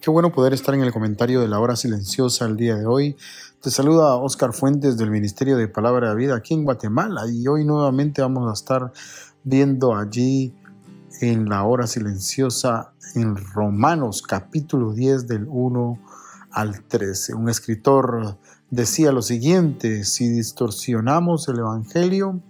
Qué bueno poder estar en el comentario de la hora silenciosa el día de hoy. Te saluda Oscar Fuentes del Ministerio de Palabra de Vida aquí en Guatemala y hoy nuevamente vamos a estar viendo allí en la hora silenciosa en Romanos capítulo 10 del 1 al 13. Un escritor decía lo siguiente, si distorsionamos el Evangelio,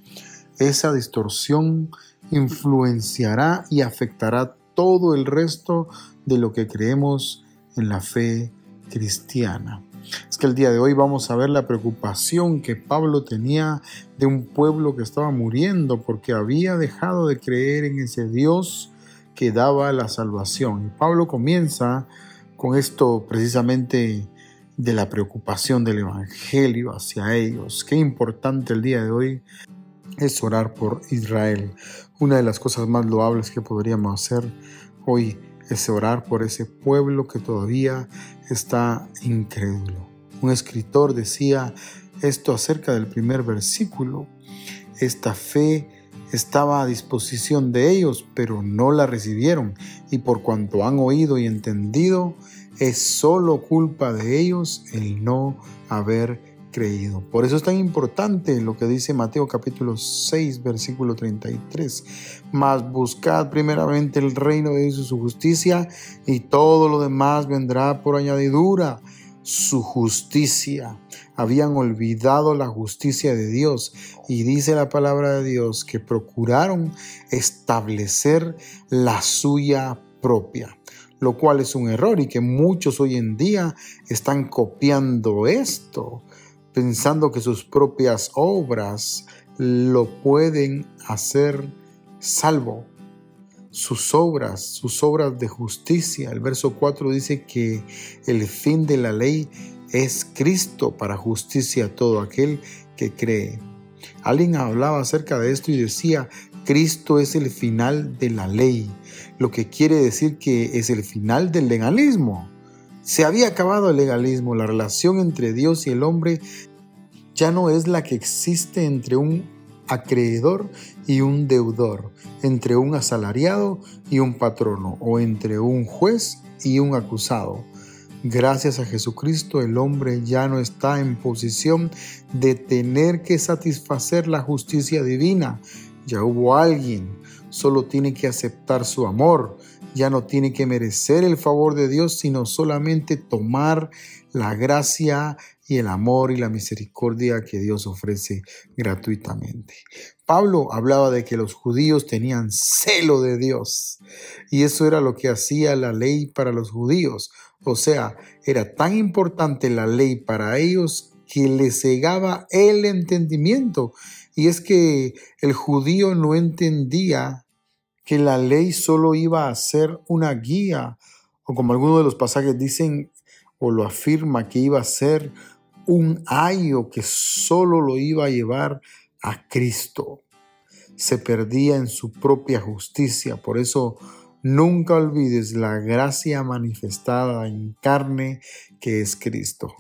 esa distorsión influenciará y afectará todo el resto de lo que creemos en la fe cristiana. Es que el día de hoy vamos a ver la preocupación que Pablo tenía de un pueblo que estaba muriendo porque había dejado de creer en ese Dios que daba la salvación. Y Pablo comienza con esto precisamente de la preocupación del Evangelio hacia ellos. Qué importante el día de hoy es orar por Israel. Una de las cosas más loables que podríamos hacer hoy es orar por ese pueblo que todavía está incrédulo. Un escritor decía esto acerca del primer versículo. Esta fe estaba a disposición de ellos, pero no la recibieron. Y por cuanto han oído y entendido, es solo culpa de ellos el no haber creído. Por eso es tan importante lo que dice Mateo capítulo 6, versículo 33. Mas buscad primeramente el reino de Dios y su justicia, y todo lo demás vendrá por añadidura. Su justicia. Habían olvidado la justicia de Dios y dice la palabra de Dios que procuraron establecer la suya propia lo cual es un error y que muchos hoy en día están copiando esto pensando que sus propias obras lo pueden hacer salvo. Sus obras, sus obras de justicia. El verso 4 dice que el fin de la ley es Cristo para justicia a todo aquel que cree. Alguien hablaba acerca de esto y decía, Cristo es el final de la ley, lo que quiere decir que es el final del legalismo. Se había acabado el legalismo, la relación entre Dios y el hombre ya no es la que existe entre un acreedor y un deudor, entre un asalariado y un patrono, o entre un juez y un acusado. Gracias a Jesucristo el hombre ya no está en posición de tener que satisfacer la justicia divina. Ya hubo alguien, solo tiene que aceptar su amor, ya no tiene que merecer el favor de Dios, sino solamente tomar la gracia y el amor y la misericordia que Dios ofrece gratuitamente. Pablo hablaba de que los judíos tenían celo de Dios y eso era lo que hacía la ley para los judíos. O sea, era tan importante la ley para ellos que les cegaba el entendimiento. Y es que el judío no entendía que la ley solo iba a ser una guía, o como algunos de los pasajes dicen o lo afirma, que iba a ser un ayo que solo lo iba a llevar a Cristo. Se perdía en su propia justicia. Por eso nunca olvides la gracia manifestada en carne que es Cristo.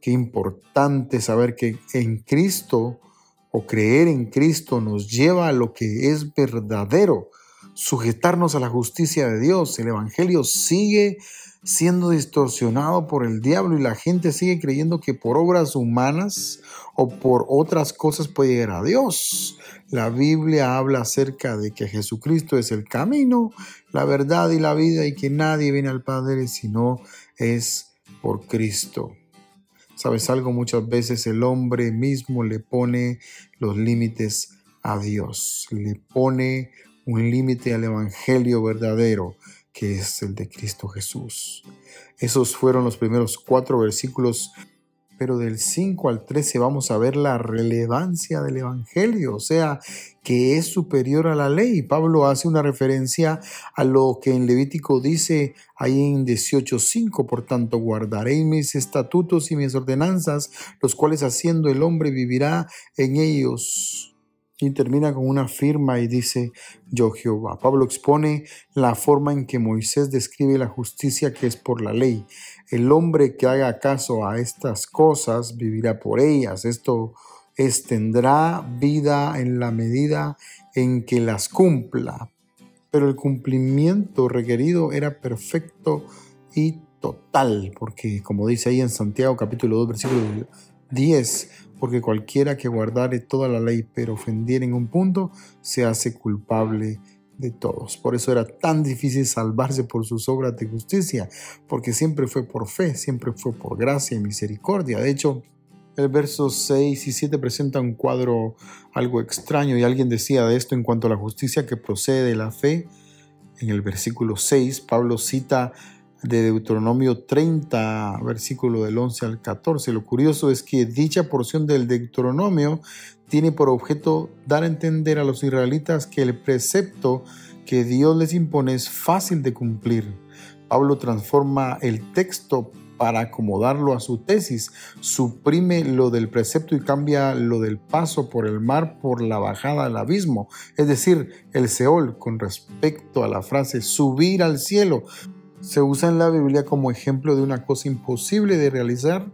Qué importante saber que en Cristo o creer en Cristo nos lleva a lo que es verdadero, sujetarnos a la justicia de Dios. El Evangelio sigue siendo distorsionado por el diablo y la gente sigue creyendo que por obras humanas o por otras cosas puede llegar a Dios. La Biblia habla acerca de que Jesucristo es el camino, la verdad y la vida y que nadie viene al Padre si no es por Cristo. ¿Sabes algo? Muchas veces el hombre mismo le pone los límites a Dios, le pone un límite al Evangelio verdadero que es el de Cristo Jesús. Esos fueron los primeros cuatro versículos, pero del 5 al 13 vamos a ver la relevancia del Evangelio, o sea, que es superior a la ley. Pablo hace una referencia a lo que en Levítico dice ahí en 18.5, por tanto, guardaréis mis estatutos y mis ordenanzas, los cuales haciendo el hombre vivirá en ellos y termina con una firma y dice, yo Jehová. Pablo expone la forma en que Moisés describe la justicia que es por la ley. El hombre que haga caso a estas cosas vivirá por ellas. Esto es, tendrá vida en la medida en que las cumpla. Pero el cumplimiento requerido era perfecto y total, porque como dice ahí en Santiago capítulo 2 versículo 10, porque cualquiera que guardare toda la ley pero ofendiera en un punto, se hace culpable de todos. Por eso era tan difícil salvarse por sus obras de justicia, porque siempre fue por fe, siempre fue por gracia y misericordia. De hecho, el verso 6 y 7 presenta un cuadro algo extraño y alguien decía de esto en cuanto a la justicia que procede de la fe. En el versículo 6, Pablo cita de Deuteronomio 30, versículo del 11 al 14. Lo curioso es que dicha porción del Deuteronomio tiene por objeto dar a entender a los israelitas que el precepto que Dios les impone es fácil de cumplir. Pablo transforma el texto para acomodarlo a su tesis, suprime lo del precepto y cambia lo del paso por el mar por la bajada al abismo, es decir, el Seol con respecto a la frase subir al cielo se usa en la Biblia como ejemplo de una cosa imposible de realizar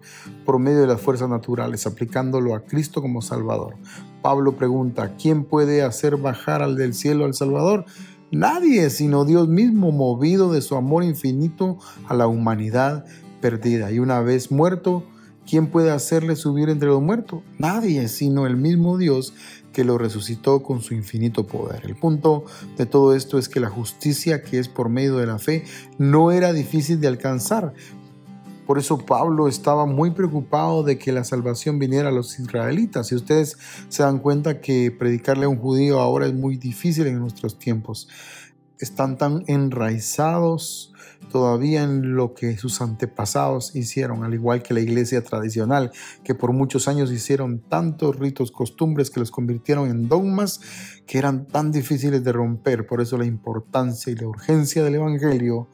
por medio de las fuerzas naturales, aplicándolo a Cristo como Salvador. Pablo pregunta, ¿quién puede hacer bajar al del cielo al Salvador? Nadie, sino Dios mismo, movido de su amor infinito a la humanidad perdida. Y una vez muerto, ¿quién puede hacerle subir entre los muertos? Nadie, sino el mismo Dios que lo resucitó con su infinito poder. El punto de todo esto es que la justicia que es por medio de la fe no era difícil de alcanzar. Por eso Pablo estaba muy preocupado de que la salvación viniera a los israelitas. Si ustedes se dan cuenta que predicarle a un judío ahora es muy difícil en nuestros tiempos. Están tan enraizados todavía en lo que sus antepasados hicieron, al igual que la iglesia tradicional, que por muchos años hicieron tantos ritos, costumbres que los convirtieron en dogmas que eran tan difíciles de romper. Por eso la importancia y la urgencia del Evangelio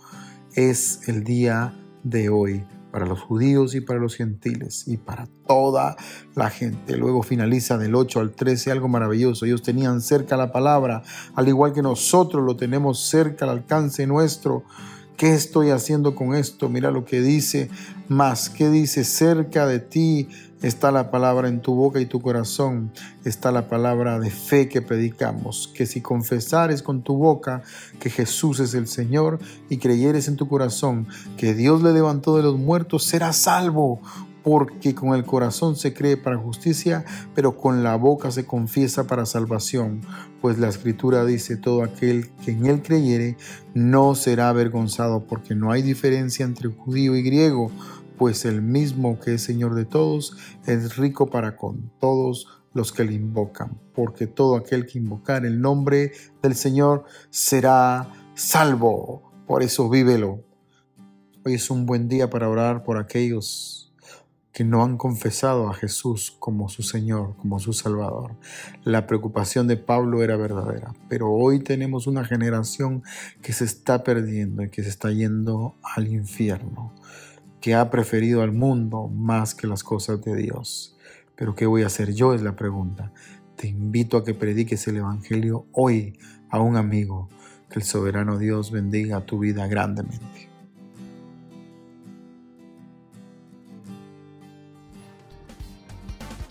es el día de hoy para los judíos y para los gentiles y para toda la gente. Luego finaliza del 8 al 13 algo maravilloso. Ellos tenían cerca la palabra, al igual que nosotros lo tenemos cerca al alcance nuestro. ¿Qué estoy haciendo con esto? Mira lo que dice más. ¿Qué dice? Cerca de ti está la palabra en tu boca y tu corazón. Está la palabra de fe que predicamos. Que si confesares con tu boca que Jesús es el Señor y creyeres en tu corazón que Dios le levantó de los muertos, serás salvo porque con el corazón se cree para justicia, pero con la boca se confiesa para salvación. Pues la escritura dice, todo aquel que en él creyere no será avergonzado, porque no hay diferencia entre judío y griego, pues el mismo que es Señor de todos es rico para con todos los que le invocan, porque todo aquel que invocar el nombre del Señor será salvo. Por eso vívelo. Hoy es un buen día para orar por aquellos que no han confesado a Jesús como su Señor, como su Salvador. La preocupación de Pablo era verdadera, pero hoy tenemos una generación que se está perdiendo y que se está yendo al infierno, que ha preferido al mundo más que las cosas de Dios. Pero ¿qué voy a hacer yo? Es la pregunta. Te invito a que prediques el Evangelio hoy a un amigo. Que el soberano Dios bendiga tu vida grandemente.